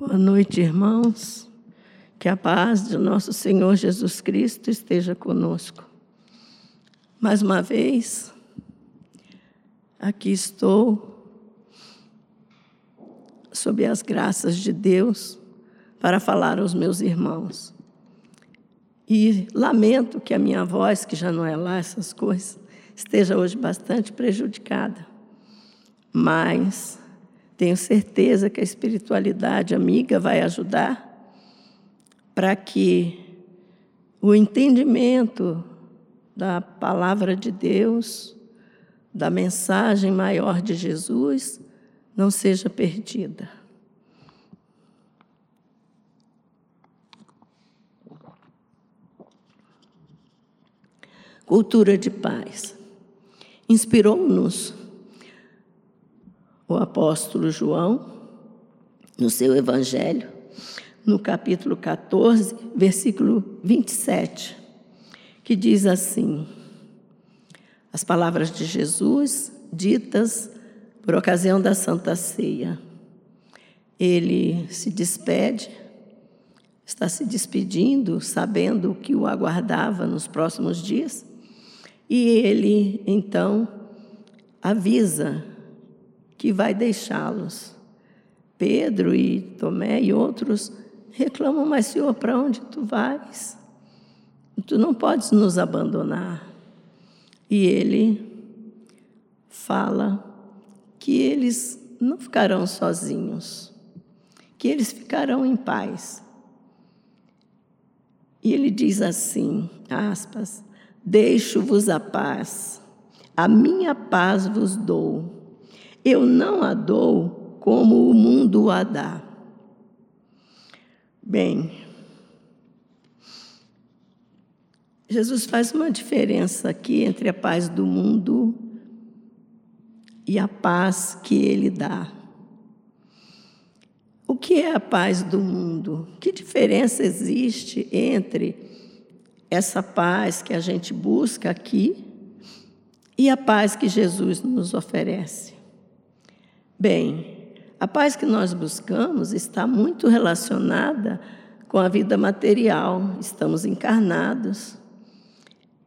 Boa noite, irmãos. Que a paz de nosso Senhor Jesus Cristo esteja conosco. Mais uma vez, aqui estou, sob as graças de Deus, para falar aos meus irmãos. E lamento que a minha voz, que já não é lá essas coisas, esteja hoje bastante prejudicada. Mas tenho certeza que a espiritualidade amiga vai ajudar para que o entendimento da palavra de Deus, da mensagem maior de Jesus, não seja perdida. Cultura de paz. Inspirou-nos o apóstolo João, no seu Evangelho, no capítulo 14, versículo 27, que diz assim: as palavras de Jesus ditas por ocasião da Santa Ceia. Ele se despede, está se despedindo, sabendo o que o aguardava nos próximos dias, e ele então avisa que vai deixá-los. Pedro e Tomé e outros reclamam, mas Senhor, para onde tu vais? Tu não podes nos abandonar. E ele fala que eles não ficarão sozinhos, que eles ficarão em paz. E ele diz assim, aspas, deixo-vos a paz, a minha paz vos dou eu não a dou como o mundo a dá. Bem, Jesus faz uma diferença aqui entre a paz do mundo e a paz que ele dá. O que é a paz do mundo? Que diferença existe entre essa paz que a gente busca aqui e a paz que Jesus nos oferece? Bem, a paz que nós buscamos está muito relacionada com a vida material, estamos encarnados.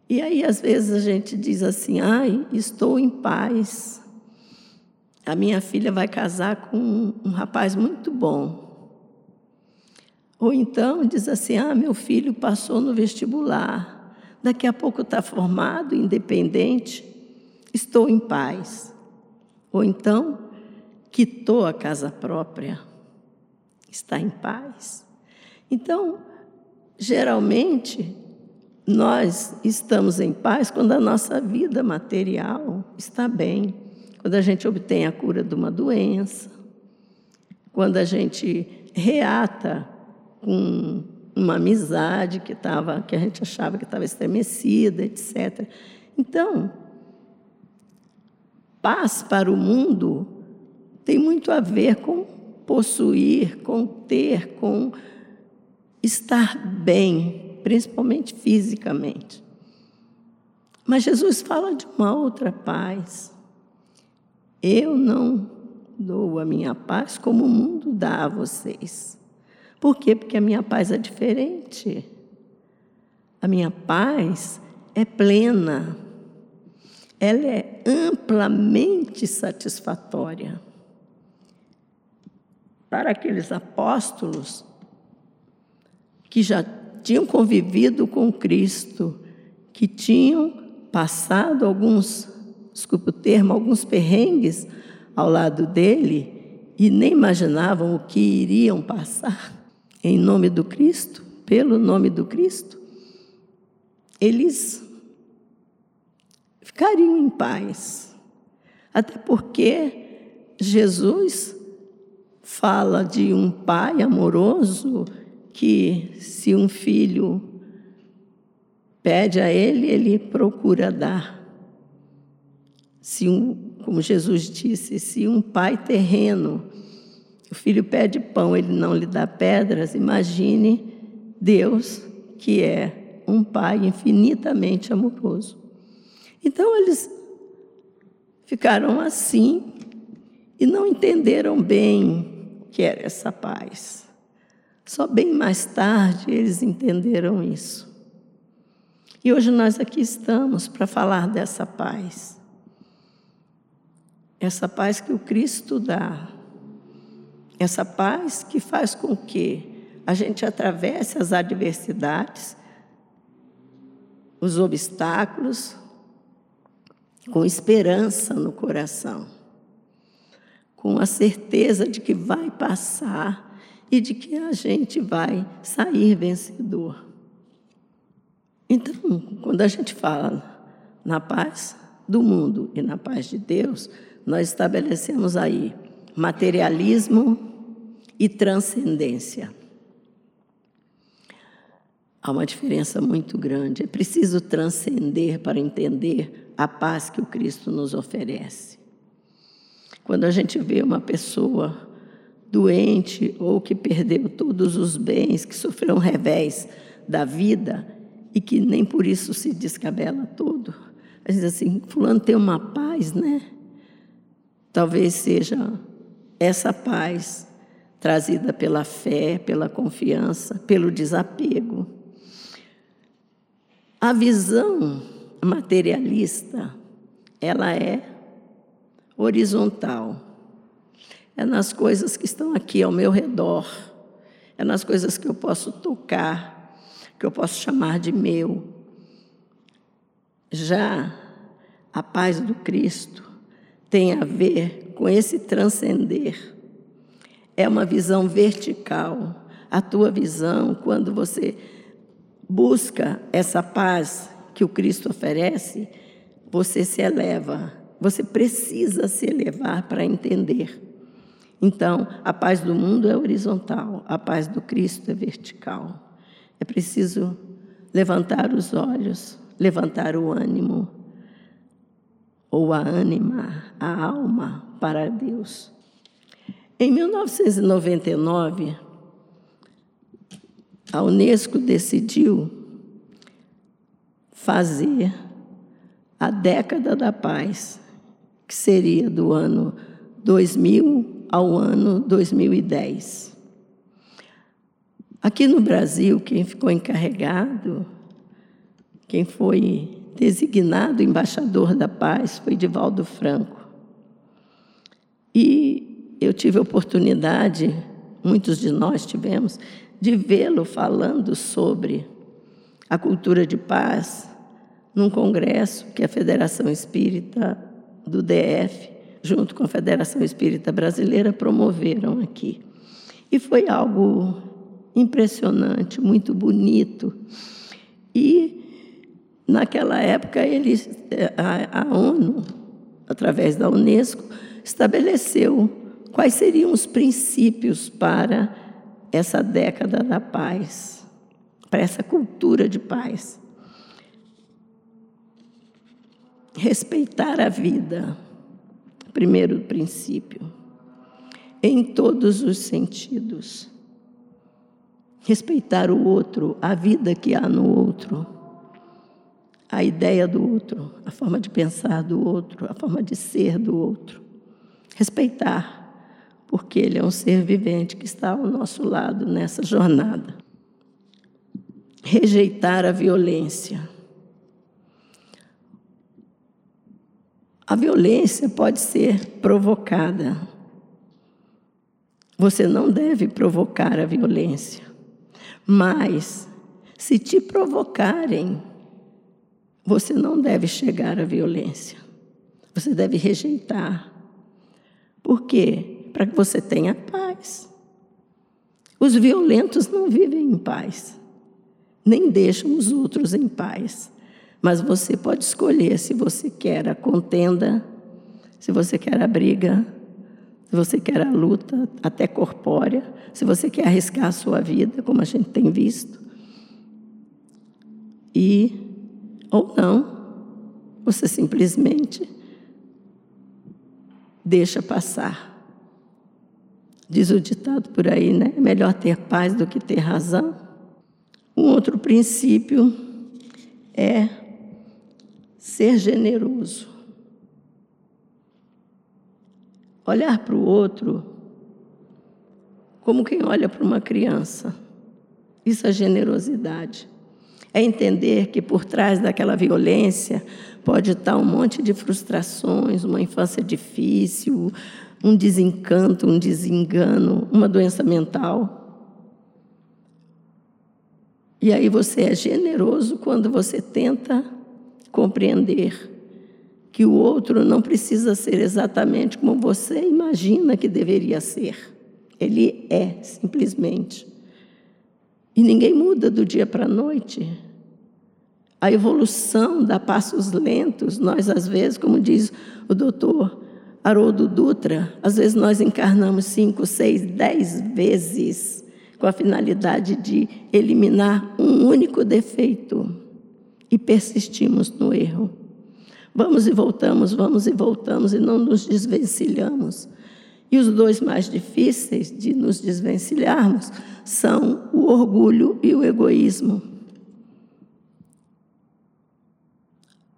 E aí, às vezes, a gente diz assim: ai, estou em paz. A minha filha vai casar com um, rapaz muito bom. Ou então diz assim: ah, meu filho passou no vestibular, daqui a pouco está formado, independente, estou em paz. Ou então, quitou a casa própria, está em paz. Então, geralmente, nós estamos em paz quando a nossa vida material está bem, quando a gente obtém a cura de uma doença, quando a gente reata com uma amizade que estava, que a gente achava que estava estremecida, etc. Então, paz para o mundo tem muito a ver com possuir, com ter, com estar bem, principalmente fisicamente. Mas Jesus fala de uma outra paz. Eu não dou a minha paz como o mundo dá a vocês. Por quê? Porque a minha paz é diferente. A minha paz é plena. Ela é amplamente satisfatória para aqueles apóstolos que já tinham convivido com Cristo, que tinham passado alguns, desculpe o termo, alguns perrengues ao lado dele e nem imaginavam o que iriam passar em nome do Cristo, pelo nome do Cristo, eles ficariam em paz. Até porque Jesus fala de um pai amoroso que, se um filho pede a ele, ele procura dar. Se um, como Jesus disse, se um pai terreno, o filho pede pão, ele não lhe dá pedras, imagine Deus, que é um pai infinitamente amoroso. Então eles ficaram assim e não entenderam bem que era essa paz. Só bem mais tarde eles entenderam isso. E hoje nós aqui estamos para falar dessa paz. Essa paz que o Cristo dá. Essa paz que faz com que a gente atravesse as adversidades, os obstáculos, com esperança no coração, com a certeza de que vai passar e de que a gente vai sair vencedor. Então, quando a gente fala na paz do mundo e na paz de Deus, nós estabelecemos aí materialismo e transcendência. Há uma diferença muito grande. É preciso transcender para entender a paz que o Cristo nos oferece. Quando a gente vê uma pessoa doente ou que perdeu todos os bens, que sofreu um revés da vida e que nem por isso se descabela todo, a gente diz assim: Fulano tem uma paz, né? Talvez seja essa paz trazida pela fé, pela confiança, pelo desapego. A visão materialista, ela é horizontal. É nas coisas que estão aqui ao meu redor. É nas coisas que eu posso tocar, que eu posso chamar de meu. Já a paz do Cristo tem a ver com esse transcender. É uma visão vertical. A tua visão, quando você busca essa paz que o Cristo oferece, você se eleva. Você precisa se elevar para entender. Então, a paz do mundo é horizontal, a paz do Cristo é vertical. É preciso levantar os olhos, levantar o ânimo, ou a ânima, a alma para Deus. Em 1999, a Unesco decidiu fazer a década da paz, que seria do ano 2000 ao ano 2010. Aqui no Brasil, quem ficou encarregado, quem foi designado embaixador da paz foi Divaldo Franco. E eu tive a oportunidade, muitos de nós tivemos, de vê-lo falando sobre a cultura de paz num congresso que a Federação Espírita do DF, junto com a Federação Espírita Brasileira, promoveram aqui. E foi algo impressionante, muito bonito. E naquela época eles, a, a ONU, através da Unesco, estabeleceu quais seriam os princípios para essa década da paz, para essa cultura de paz. Respeitar a vida, primeiro princípio, em todos os sentidos. Respeitar o outro, a vida que há no outro, a ideia do outro, a forma de pensar do outro, a forma de ser do outro. Respeitar porque Ele é um ser vivente que está ao nosso lado nessa jornada. Rejeitar a violência. A violência pode ser provocada. Você não deve provocar a violência. Mas, se te provocarem, você não deve chegar à violência. Você deve rejeitar. Por quê? para que você tenha paz. Os violentos não vivem em paz, nem deixam os outros em paz. Mas você pode escolher se você quer a contenda, se você quer a briga, se você quer a luta, até corpórea, se você quer arriscar a sua vida, como a gente tem visto. E, ou não, você simplesmente deixa passar. Diz o ditado por aí, né? É melhor ter paz do que ter razão. Um outro princípio é ser generoso. Olhar para o outro como quem olha para uma criança. Isso é generosidade. É entender que por trás daquela violência pode estar um monte de frustrações, uma infância difícil, um desencanto, um desengano, uma doença mental. E aí você é generoso quando você tenta compreender que o outro não precisa ser exatamente como você imagina que deveria ser. Ele é, simplesmente. E ninguém muda do dia para a noite. A evolução dá passos lentos. Nós, às vezes, como diz o doutor Haroldo Dutra, às vezes nós encarnamos cinco, seis, dez vezes com a finalidade de eliminar um único defeito e persistimos no erro. Vamos e voltamos, vamos e voltamos e não nos desvencilhamos. E os dois mais difíceis de nos desvencilharmos são o orgulho e o egoísmo.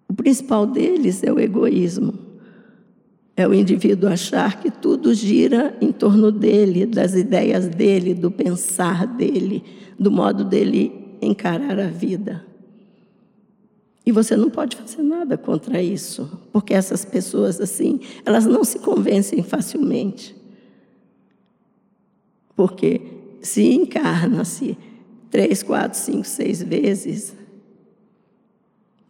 O principal deles é o egoísmo. É o indivíduo achar que tudo gira em torno dele, das ideias dele, do pensar dele, do modo dele encarar a vida. E você não pode fazer nada contra isso, porque essas pessoas assim, elas não se convencem facilmente. Porque se encarna-se três, quatro, cinco, seis vezes,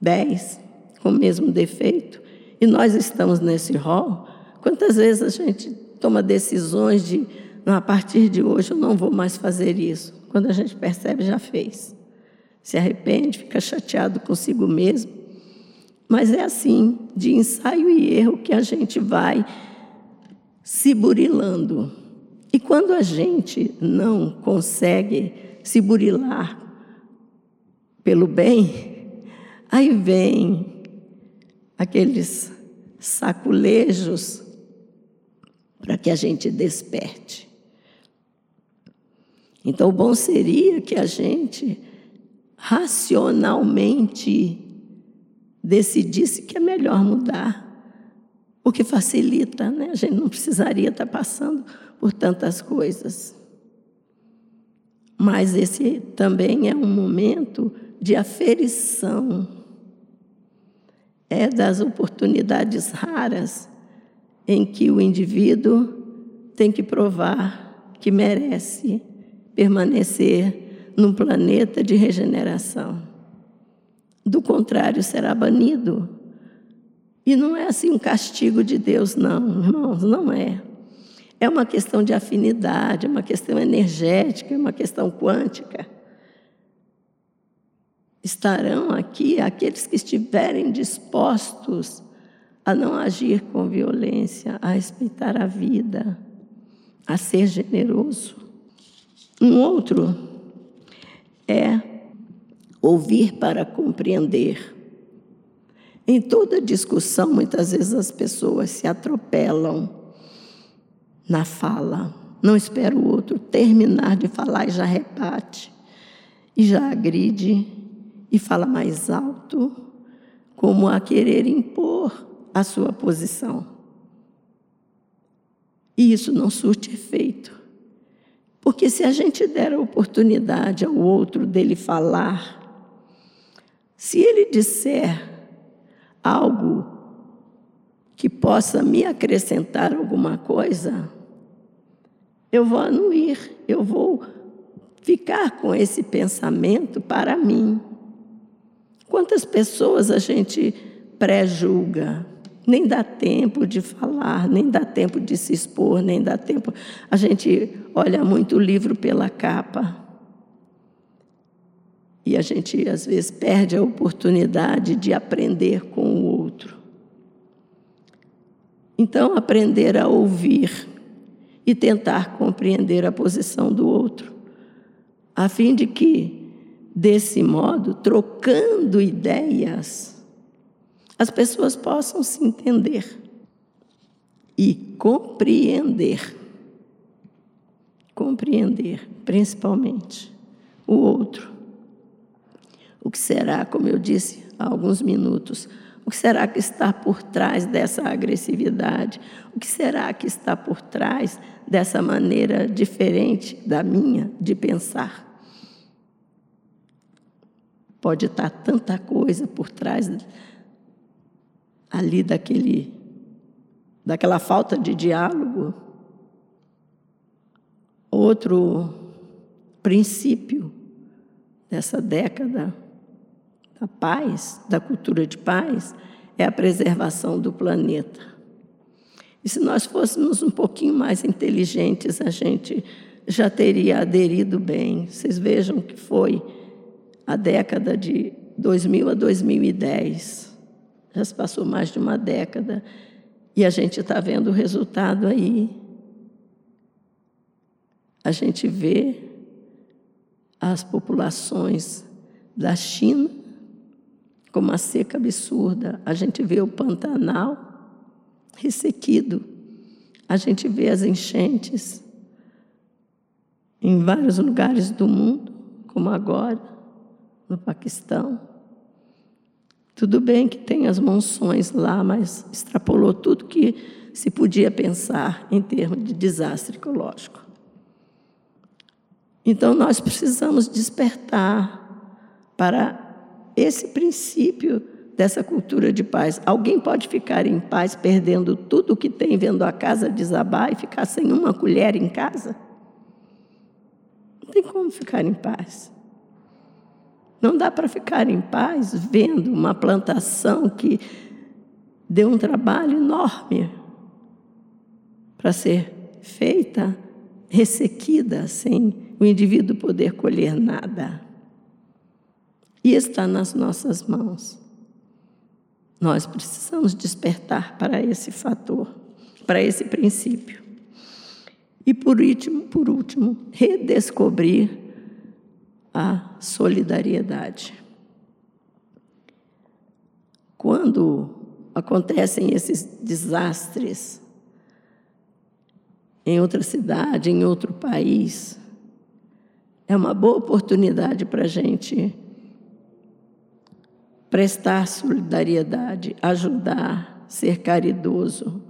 dez, com o mesmo defeito, e nós estamos nesse rol, quantas vezes a gente toma decisões de, não, a partir de hoje eu não vou mais fazer isso. Quando a gente percebe, já fez se arrepende, fica chateado consigo mesmo. Mas é assim, de ensaio e erro, que a gente vai se burilando. E quando a gente não consegue se burilar pelo bem, aí vem aqueles saculejos para que a gente desperte. Então, o bom seria que a gente racionalmente decidisse que é melhor mudar, porque facilita, né? A gente não precisaria estar passando por tantas coisas. Mas esse também é um momento de aferição. É das oportunidades raras em que o indivíduo tem que provar que merece permanecer num planeta de regeneração. Do contrário, será banido. E não é assim um castigo de Deus, não, irmãos, não é. É uma questão de afinidade, é uma questão energética, é uma questão quântica. Estarão aqui aqueles que estiverem dispostos a não agir com violência, a respeitar a vida, a ser generoso. Um outro é ouvir para compreender. Em toda discussão, muitas vezes as pessoas se atropelam na fala. Não espera o outro terminar de falar e já rebate, e já agride, e fala mais alto, como a querer impor a sua posição. E isso não surte efeito. Porque se a gente der a oportunidade ao outro dele falar, se ele disser algo que possa me acrescentar alguma coisa, eu vou anuir, eu vou ficar com esse pensamento para mim. Quantas pessoas a gente pré-julga? Nem dá tempo de falar, nem dá tempo de se expor, nem dá tempo. A gente olha muito o livro pela capa. E a gente, às vezes, perde a oportunidade de aprender com o outro. Então, aprender a ouvir e tentar compreender a posição do outro, a fim de que, desse modo, trocando ideias, as pessoas possam se entender e compreender. Compreender, principalmente, o outro. O que será, como eu disse há alguns minutos, O que será que está por trás dessa agressividade? O que será que está por trás dessa maneira diferente da minha de pensar? Pode estar tanta coisa por trás ali daquele daquela falta de diálogo. Outro princípio dessa década da paz, da cultura de paz, é a preservação do planeta. E se nós fôssemos um pouquinho mais inteligentes, a gente já teria aderido bem. Vocês vejam que foi a década de 2000 a 2010. Já se passou mais de uma década e a gente está vendo o resultado aí. A gente vê as populações da China com uma seca absurda. A gente vê o Pantanal ressequido. A gente vê as enchentes em vários lugares do mundo, como agora, no Paquistão. Tudo bem que tem as monções lá, mas extrapolou tudo que se podia pensar em termos de desastre ecológico. Então, nós precisamos despertar para esse princípio dessa cultura de paz. Alguém pode ficar em paz perdendo tudo o que tem, vendo a casa desabar e ficar sem uma colher em casa? Não tem como ficar em paz. Não dá para ficar em paz vendo uma plantação que deu um trabalho enorme para ser feita, ressequida, sem o indivíduo poder colher nada e está nas nossas mãos. Nós precisamos despertar para esse fator, para esse princípio. E por último, por último, redescobrir a solidariedade. Quando acontecem esses desastres em outra cidade, em outro país, é uma boa oportunidade para a gente prestar solidariedade, ajudar, ser caridoso.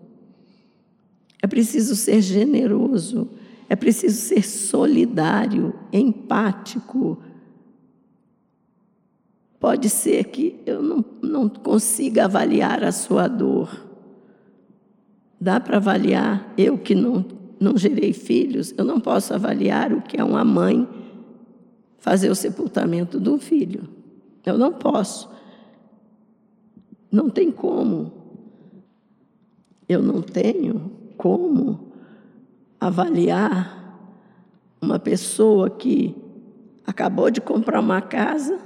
É preciso ser generoso, é preciso ser solidário, empático. Pode ser que eu não, não consiga avaliar a sua dor. Dá para avaliar, eu que não, não gerei filhos, eu não posso avaliar o que é uma mãe fazer o sepultamento de um filho. Eu não posso. Não tem como. Eu não tenho como avaliar uma pessoa que acabou de comprar uma casa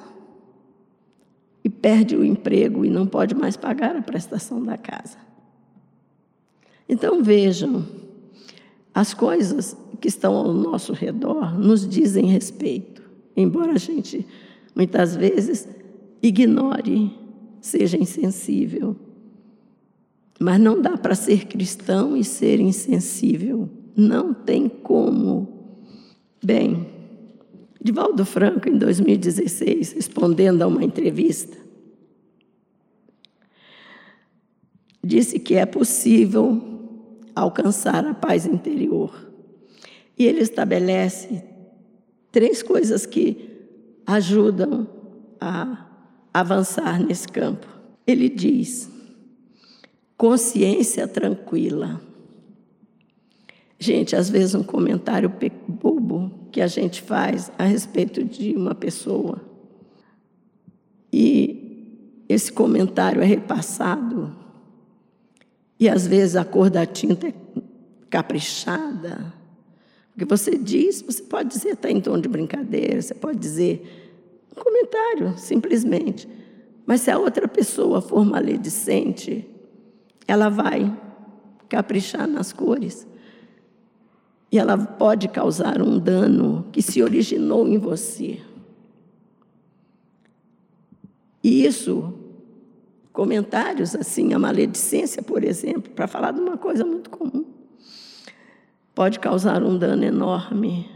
e perde o emprego e não pode mais pagar a prestação da casa. Então vejam, as coisas que estão ao nosso redor nos dizem respeito, embora a gente muitas vezes ignore seja insensível. Mas não dá para ser cristão e ser insensível. Não tem como. Bem, Divaldo Franco, em 2016, respondendo a uma entrevista, disse que é possível alcançar a paz interior. E ele estabelece três coisas que ajudam a avançar nesse campo. Ele diz: consciência tranquila. Gente, às vezes um comentário bobo que a gente faz a respeito de uma pessoa e esse comentário é repassado e às vezes a cor da tinta é caprichada. O que você diz, você pode dizer até em tom de brincadeira, você pode dizer um comentário, simplesmente. Mas se a outra pessoa for maledicente, ela vai caprichar nas cores. E ela pode causar um dano que se originou em você. E isso, comentários assim, a maledicência, por exemplo, para falar de uma coisa muito comum, pode causar um dano enorme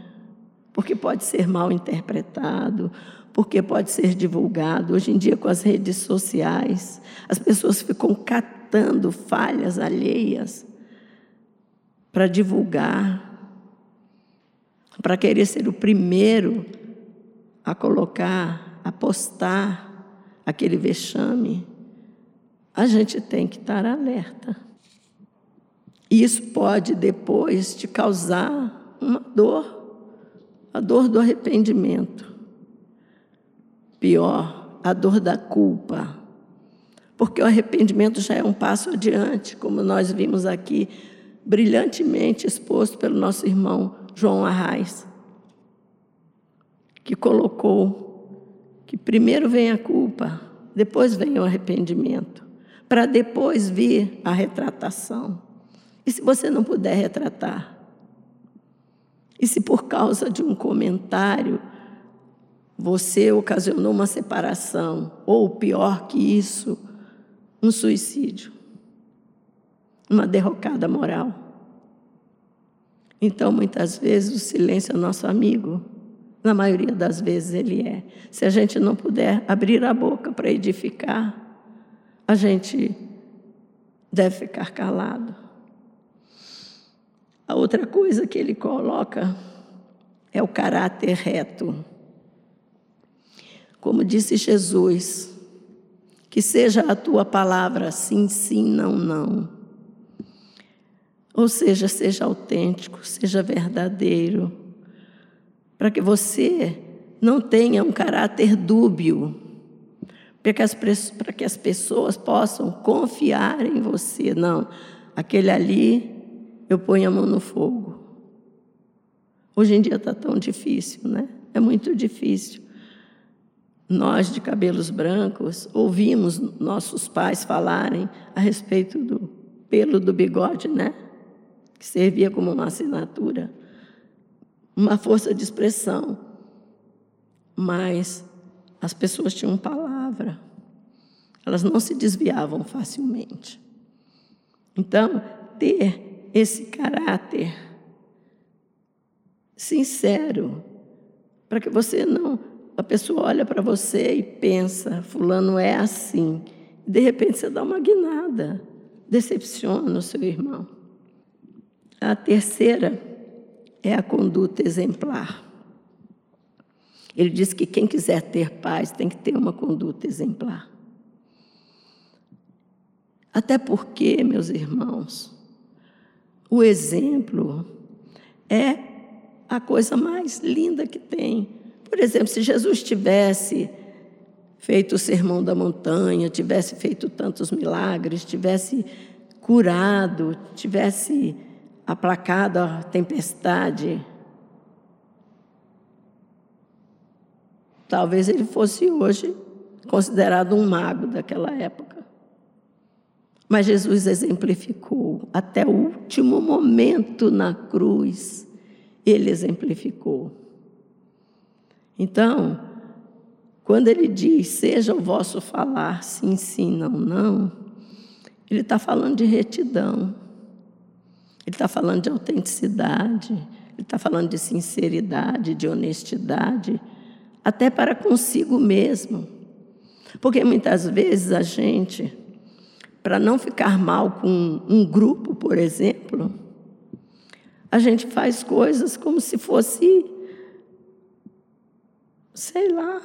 porque pode ser mal interpretado, porque pode ser divulgado. Hoje em dia, com as redes sociais, as pessoas ficam catando falhas alheias para divulgar, para querer ser o primeiro a colocar, a postar aquele vexame. A gente tem que estar alerta. Isso pode depois te causar uma dor a dor do arrependimento. Pior, a dor da culpa. Porque o arrependimento já é um passo adiante, como nós vimos aqui, brilhantemente exposto pelo nosso irmão João Arraes, que colocou que primeiro vem a culpa, depois vem o arrependimento, para depois vir a retratação. E se você não puder retratar, e se por causa de um comentário você ocasionou uma separação, ou pior que isso, um suicídio, uma derrocada moral. Então, muitas vezes, o silêncio é nosso amigo. Na maioria das vezes, ele é. Se a gente não puder abrir a boca para edificar, a gente deve ficar calado. A outra coisa que ele coloca é o caráter reto. Como disse Jesus, que seja a tua palavra sim, sim, não, não. Ou seja, seja autêntico, seja verdadeiro, para que você não tenha um caráter dúbio, para que, as, que as pessoas possam confiar em você. Não, aquele ali eu ponho a mão no fogo. Hoje em dia está tão difícil, né? É muito difícil. Nós, de cabelos brancos, ouvimos nossos pais falarem a respeito do pelo do bigode, né? Que servia como uma assinatura, uma força de expressão. Mas as pessoas tinham palavra, elas não se desviavam facilmente. Então, ter esse caráter sincero, para que você não. A pessoa olha para você e pensa, Fulano é assim. De repente você dá uma guinada, decepciona o seu irmão. A terceira é a conduta exemplar. Ele diz que quem quiser ter paz tem que ter uma conduta exemplar. Até porque, meus irmãos, o exemplo é a coisa mais linda que tem. Por exemplo, se Jesus tivesse feito o sermão da montanha, tivesse feito tantos milagres, tivesse curado, tivesse aplacado a tempestade, talvez ele fosse hoje considerado um mago daquela época. Mas Jesus exemplificou até o último momento na cruz, ele exemplificou. Então, quando ele diz, seja o vosso falar sim, sim, não, não, ele está falando de retidão, ele está falando de autenticidade, ele está falando de sinceridade, de honestidade, até para consigo mesmo. Porque muitas vezes a gente para não ficar mal com um grupo, por exemplo, a gente faz coisas como se fosse, sei lá,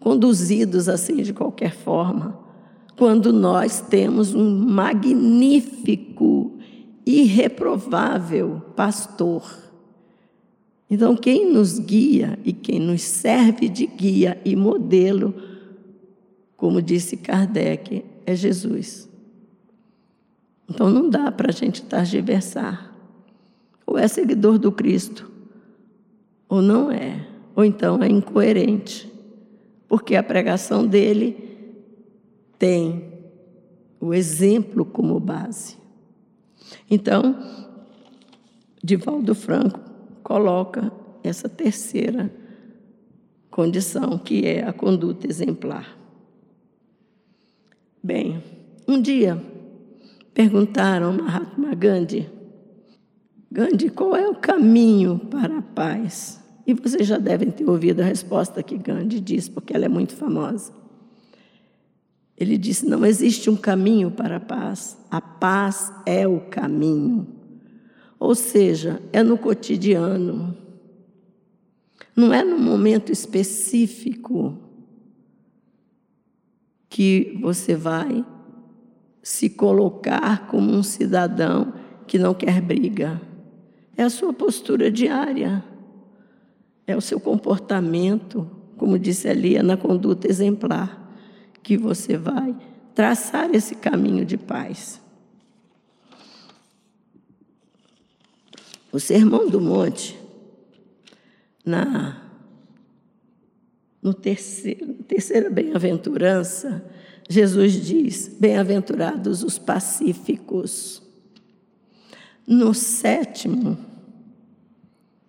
conduzidos assim de qualquer forma, quando nós temos um magnífico, irreprovável pastor. Então, quem nos guia e quem nos serve de guia e modelo, como disse Kardec, é Jesus. Então não dá para a gente targiversar. Ou é seguidor do Cristo, ou não é. Ou então é incoerente. Porque a pregação dele tem o exemplo como base. Então, Divaldo Franco coloca essa terceira condição, que é a conduta exemplar. Bem, um dia perguntaram a Mahatma Gandhi, Gandhi, qual é o caminho para a paz? E vocês já devem ter ouvido a resposta que Gandhi diz, porque ela é muito famosa. Ele disse: Não existe um caminho para a paz, a paz é o caminho. Ou seja, é no cotidiano, não é no momento específico que você vai se colocar como um cidadão que não quer briga. É a sua postura diária, é o seu comportamento, como disse ali, é na conduta exemplar que você vai traçar esse caminho de paz. O Sermão do Monte, na no terceiro, terceira bem-aventurança, Jesus diz: Bem-aventurados os pacíficos. No sétimo,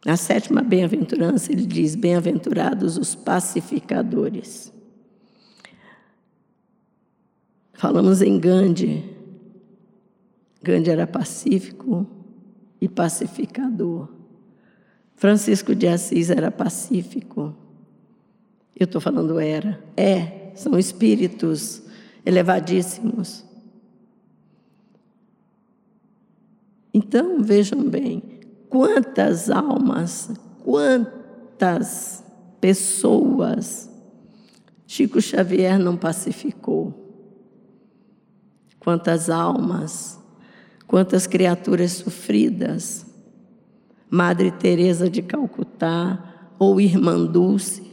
na sétima bem-aventurança, ele diz: Bem-aventurados os pacificadores. Falamos em Gandhi. Gandhi era pacífico e pacificador. Francisco de Assis era pacífico. Eu estou falando era. É, são espíritos elevadíssimos. Então, vejam bem, quantas almas, quantas pessoas Chico Xavier não pacificou. Quantas almas, quantas criaturas sofridas. Madre Teresa de Calcutá ou Irmã Dulce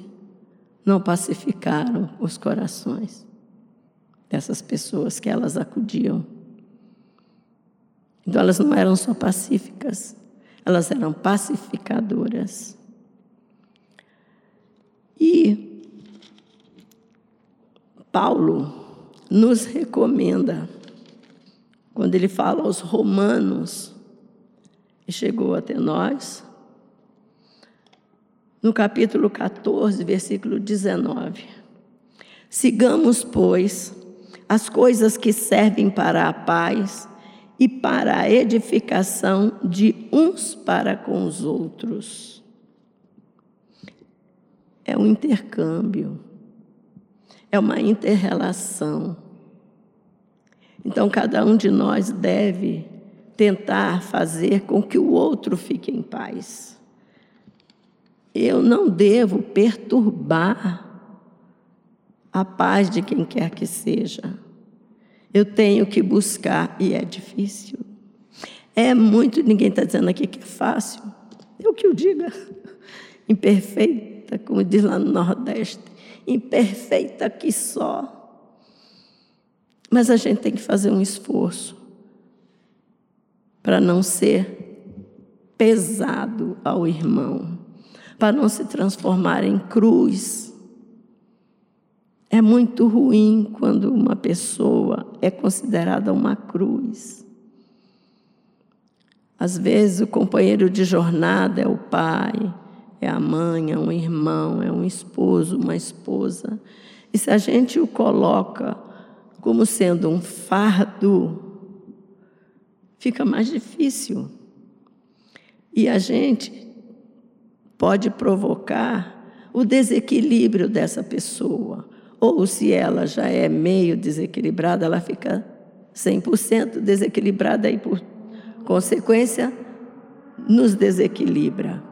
não pacificaram os corações dessas pessoas que elas acudiam. Então elas não eram só pacíficas, elas eram pacificadoras. E Paulo nos recomenda quando ele fala aos romanos, e chegou até nós, no capítulo 14, versículo 19. Sigamos, pois, as coisas que servem para a paz e para a edificação de uns para com os outros. É um intercâmbio, é uma interrelação. Então, cada um de nós deve tentar fazer com que o outro fique em paz. Eu não devo perturbar a paz de quem quer que seja. Eu tenho que buscar, e é difícil. É muito, ninguém está dizendo aqui que é fácil. Eu que o diga. Imperfeita, como diz lá no Nordeste. Imperfeita que só. Mas a gente tem que fazer um esforço para não ser pesado ao irmão, para não se transformar em cruz. É muito ruim quando uma pessoa é considerada uma cruz. Às vezes, o companheiro de jornada é o pai, é a mãe, é um irmão, é um esposo, uma esposa. E se a gente o coloca como sendo um fardo, fica mais difícil. E a gente pode provocar o desequilíbrio dessa pessoa. Ou se ela já é meio desequilibrada, ela fica 100% desequilibrada e, por consequência, nos desequilibra.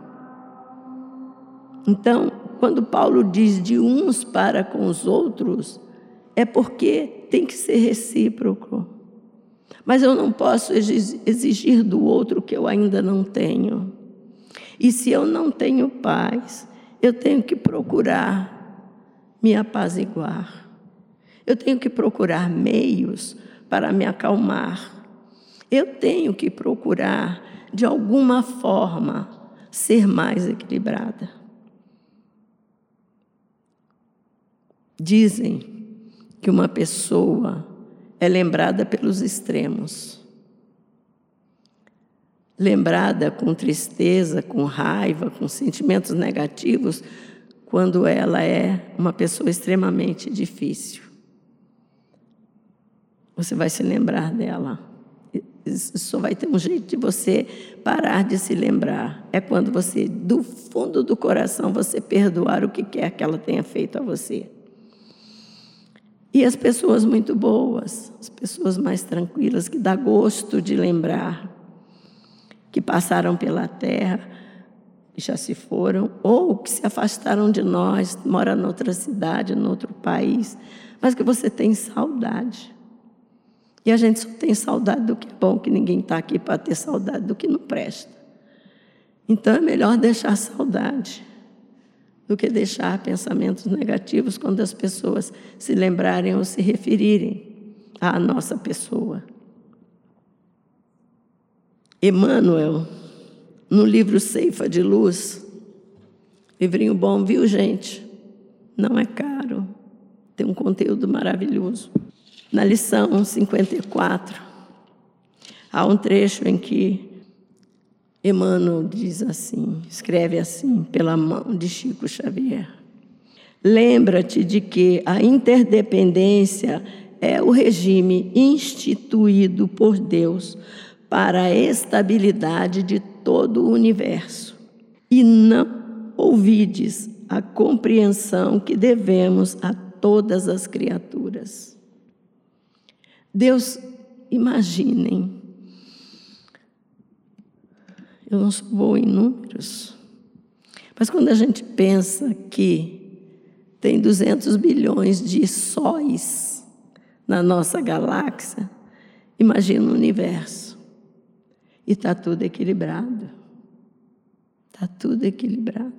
Então, quando Paulo diz de uns para com os outros, é porque tem que ser recíproco. Mas eu não posso exigir do outro que eu ainda não tenho. E se eu não tenho paz, eu tenho que procurar me apaziguar. Eu tenho que procurar meios para me acalmar. Eu tenho que procurar, de alguma forma, ser mais equilibrada. Dizem que uma pessoa é lembrada pelos extremos. Lembrada com tristeza, com raiva, com sentimentos negativos, quando ela é uma pessoa extremamente difícil. Você vai se lembrar dela só vai ter um jeito de você parar de se lembrar. É quando você, do fundo do coração, você perdoar o que quer que ela tenha feito a você. E as pessoas muito boas, as pessoas mais tranquilas, que dá gosto de lembrar, que passaram pela terra, e já se foram, ou que se afastaram de nós, moram noutra cidade, em outro país, mas que você tem saudade. E a gente só tem saudade do que é bom, que ninguém está aqui para ter saudade do que não presta. Então é melhor deixar saudade do que deixar pensamentos negativos quando as pessoas se lembrarem ou se referirem à nossa pessoa. Emmanuel, no livro Ceifa de Luz, livrinho bom, viu, gente? Não é caro, tem um conteúdo maravilhoso. Na lição 54, há um trecho em que Emmanuel diz assim, escreve assim, pela mão de Chico Xavier. Lembra-te de que a interdependência é o regime instituído por Deus para a estabilidade de todo o universo. E não ouvides a compreensão que devemos a todas as criaturas. Deus, imaginem, eu não sou boa em números, mas quando a gente pensa que tem 200 bilhões de sóis na nossa galáxia, imagina o universo. E está tudo equilibrado. Está tudo equilibrado.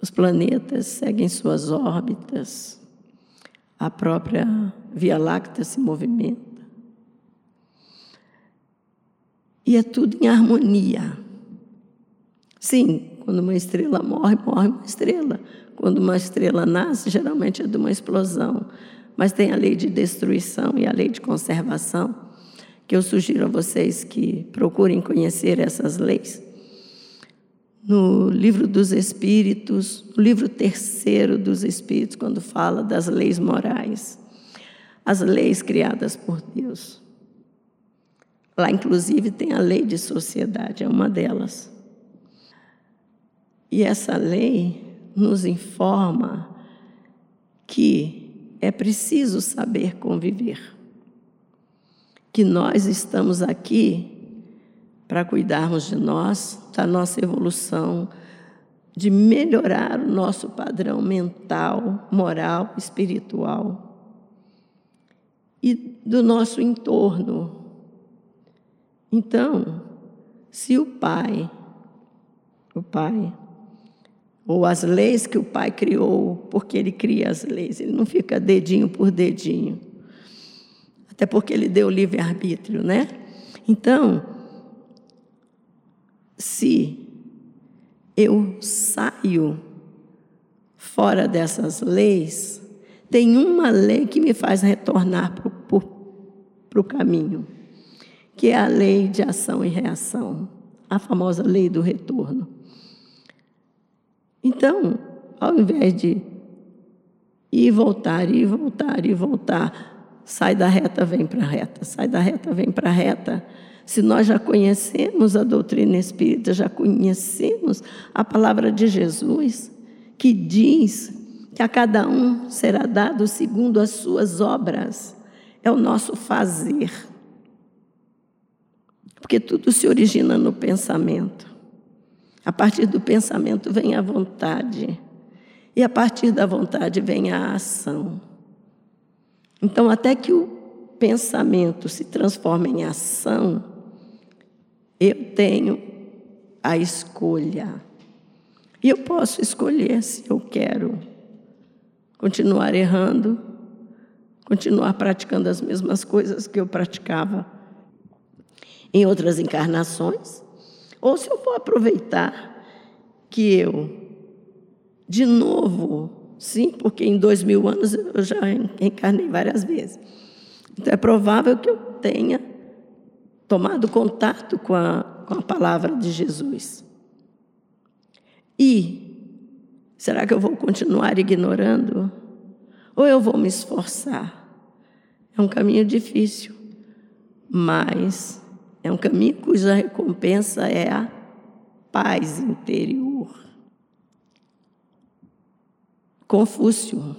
Os planetas seguem suas órbitas a própria Via Láctea se movimenta. E é tudo em harmonia. Sim, quando uma estrela morre, morre uma estrela. Quando uma estrela nasce, geralmente é de uma explosão. Mas tem a lei de destruição e a lei de conservação, que eu sugiro a vocês que procurem conhecer essas leis no livro dos Espíritos, no livro terceiro dos Espíritos, quando fala das leis morais, as leis criadas por Deus. Lá, inclusive, tem a lei de sociedade, é uma delas. E essa lei nos informa que é preciso saber conviver, que nós estamos aqui para cuidarmos de nós, da nossa evolução, de melhorar o nosso padrão mental, moral, espiritual e do nosso entorno. Então, se o pai, o pai, ou as leis que o pai criou, porque ele cria as leis, ele não fica dedinho por dedinho. Até porque ele deu livre-arbítrio, né? Então, se eu saio fora dessas leis, tem uma lei que me faz retornar para o caminho, que é a lei de ação e reação, a famosa lei do retorno. Então, ao invés de ir voltar, ir voltar, ir voltar, sai da reta, vem para a reta, sai da reta, vem para a reta, se nós já conhecemos a doutrina espírita, já conhecemos a palavra de Jesus, que diz que a cada um será dado segundo as suas obras, é o nosso fazer. Porque tudo se origina no pensamento. A partir do pensamento vem a vontade. E a partir da vontade vem a ação. Então, até que o pensamento se transforme em ação, eu tenho a escolha. E eu posso escolher se eu quero continuar errando, continuar praticando as mesmas coisas que eu praticava em outras encarnações, ou se eu vou aproveitar que eu, de novo, sim, porque em dois mil anos eu já encarnei várias vezes. Então é provável que eu tenha tomado contato com a, com a palavra de Jesus. E será que eu vou continuar ignorando? Ou eu vou me esforçar? É um caminho difícil, mas é um caminho cuja recompensa é a paz interior. Confúcio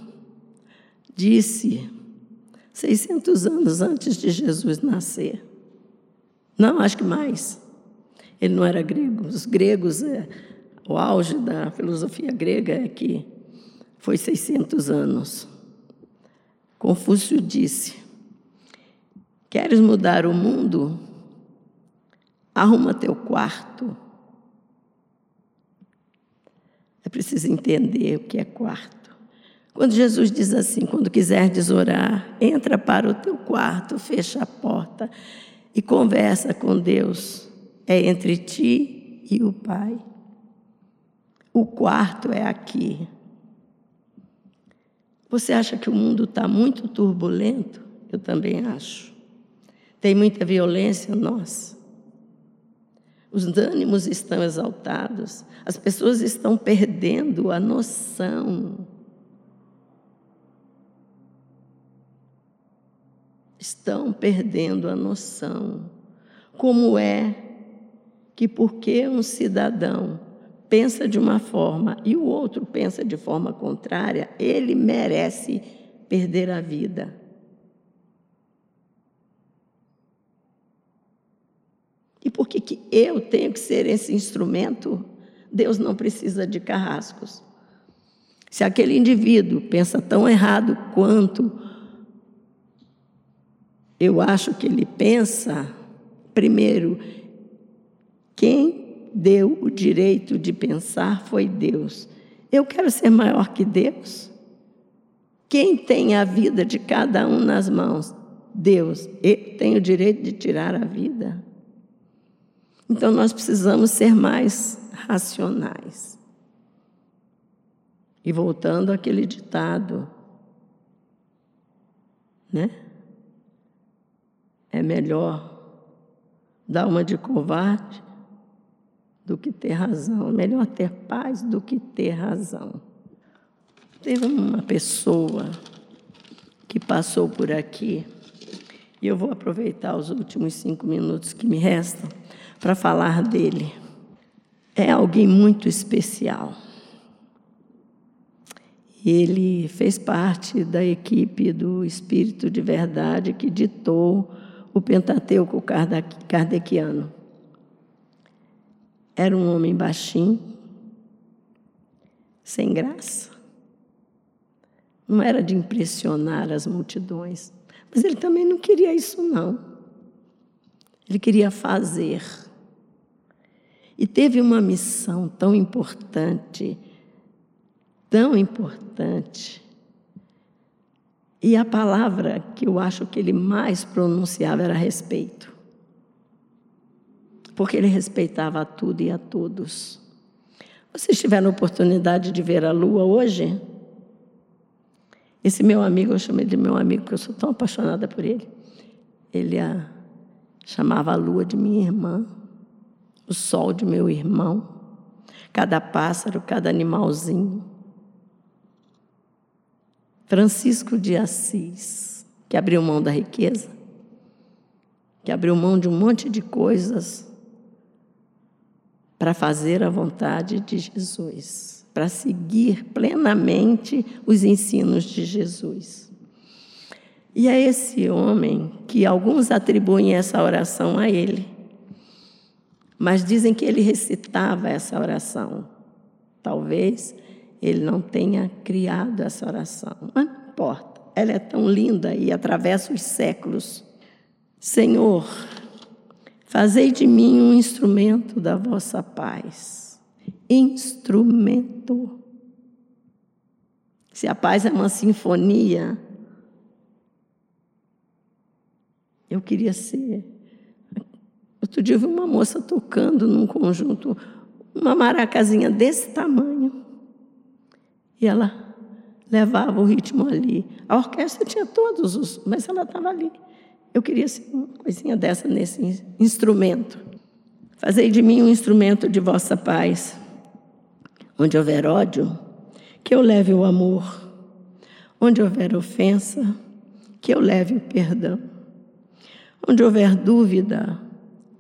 disse 600 anos antes de Jesus nascer. Não, acho que mais. Ele não era grego. Os gregos, é, o auge da filosofia grega é que foi 600 anos. Confúcio disse: Queres mudar o mundo? Arruma teu quarto. É preciso entender o que é quarto. Quando Jesus diz assim: quando quiseres orar, entra para o teu quarto, fecha a porta e conversa com Deus. É entre ti e o Pai. O quarto é aqui. Você acha que o mundo está muito turbulento? Eu também acho. Tem muita violência, nós. Os ânimos estão exaltados. As pessoas estão perdendo a noção estão perdendo a noção. Como é que, porque um cidadão pensa de uma forma e o outro pensa de forma contrária, ele merece perder a vida. E por que, que eu tenho que ser esse instrumento? Deus não precisa de carrascos. Se aquele indivíduo pensa tão errado quanto eu acho que ele pensa, primeiro, quem deu o direito de pensar foi Deus. Eu quero ser maior que Deus. Quem tem a vida de cada um nas mãos? Deus. Eu tenho o direito de tirar a vida. Então nós precisamos ser mais racionais. E voltando àquele ditado, né? É melhor dar uma de covarde do que ter razão. É melhor ter paz do que ter razão. Teve uma pessoa que passou por aqui, e eu vou aproveitar os últimos cinco minutos que me restam para falar dele. É alguém muito especial. Ele fez parte da equipe do Espírito de Verdade que ditou o Pentateuco kardeciano. Era um homem baixinho, sem graça. Não era de impressionar as multidões, mas ele também não queria isso, não. Ele queria fazer. E teve uma missão tão importante, tão importante, e a palavra que eu acho que ele mais pronunciava era respeito. Porque ele respeitava a tudo e a todos. Vocês tiveram oportunidade de ver a lua hoje? Esse meu amigo, eu chamei de meu amigo, porque eu sou tão apaixonada por ele. Ele a chamava a lua de minha irmã, o sol de meu irmão, cada pássaro, cada animalzinho. Francisco de Assis, que abriu mão da riqueza, que abriu mão de um monte de coisas para fazer a vontade de Jesus, para seguir plenamente os ensinos de Jesus. E é esse homem que alguns atribuem essa oração a ele, mas dizem que ele recitava essa oração. Talvez ele não tenha criado essa oração. Mas não importa, ela é tão linda e atravessa os séculos. Senhor, fazei de mim um instrumento da vossa paz. Instrumento. Se a paz é uma sinfonia, eu queria ser. Outro dia eu vi uma moça tocando num conjunto, uma maracazinha desse tamanho. E ela levava o ritmo ali. A orquestra tinha todos os, mas ela estava ali. Eu queria ser uma coisinha dessa nesse instrumento. Fazei de mim um instrumento de vossa paz. Onde houver ódio, que eu leve o amor. Onde houver ofensa, que eu leve o perdão. Onde houver dúvida,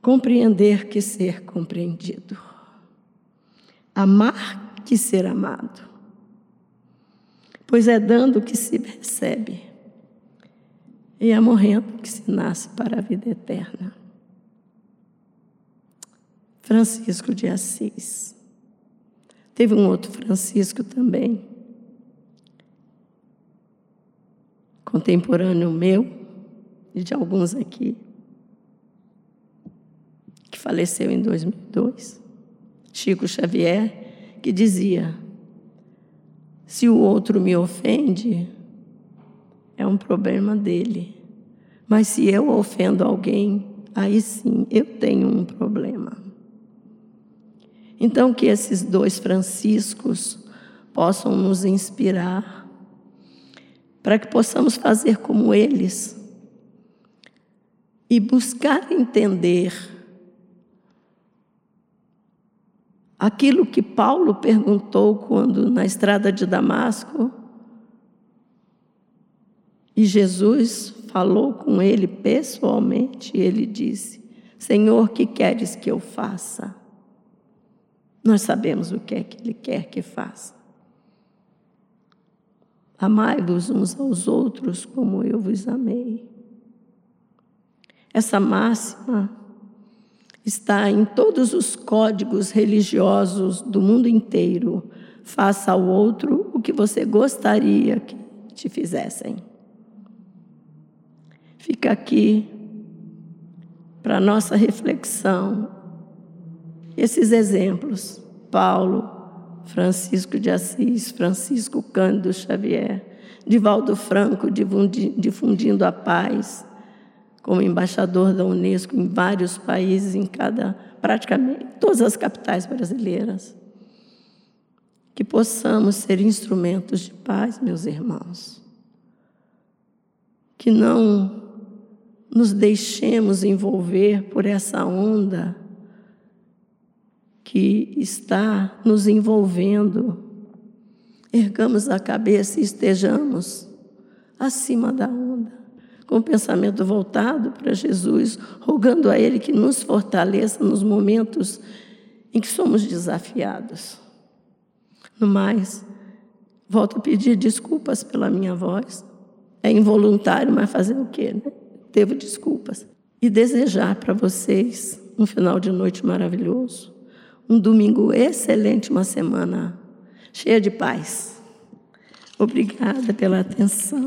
compreender que ser compreendido, amar que ser amado, pois é dando que se recebe e é morrendo que se nasce para a vida eterna. Francisco de Assis. Teve um outro Francisco também, contemporâneo meu e de alguns aqui, que faleceu em 2002, Chico Xavier, que dizia: se o outro me ofende, é um problema dele. Mas se eu ofendo alguém, aí sim eu tenho um problema. Então, que esses dois Franciscos possam nos inspirar, para que possamos fazer como eles e buscar entender aquilo que Paulo perguntou quando na estrada de Damasco e Jesus falou com ele pessoalmente, e ele disse: Senhor, que queres que eu faça? Nós sabemos o que é que Ele quer que faça. Amai-vos uns aos outros como eu vos amei. Essa máxima está em todos os códigos religiosos do mundo inteiro. Faça ao outro o que você gostaria que te fizessem. Fica aqui para nossa reflexão esses exemplos, Paulo, Francisco de Assis, Francisco Cândido Xavier, Divaldo Franco difundindo a paz como embaixador da Unesco em vários países, em cada, praticamente todas as capitais brasileiras. Que possamos ser instrumentos de paz, meus irmãos. Que não nos deixemos envolver por essa onda que está nos envolvendo. Ergamos a cabeça e estejamos acima da onda, com o pensamento voltado para Jesus, rogando a Ele que nos fortaleça nos momentos em que somos desafiados. No mais, volto a pedir desculpas pela minha voz. É involuntário, mas fazer o quê? Né? Devo desculpas. E desejar para vocês um final de noite maravilhoso um domingo excelente, uma semana cheia de paz. Obrigada pela atenção.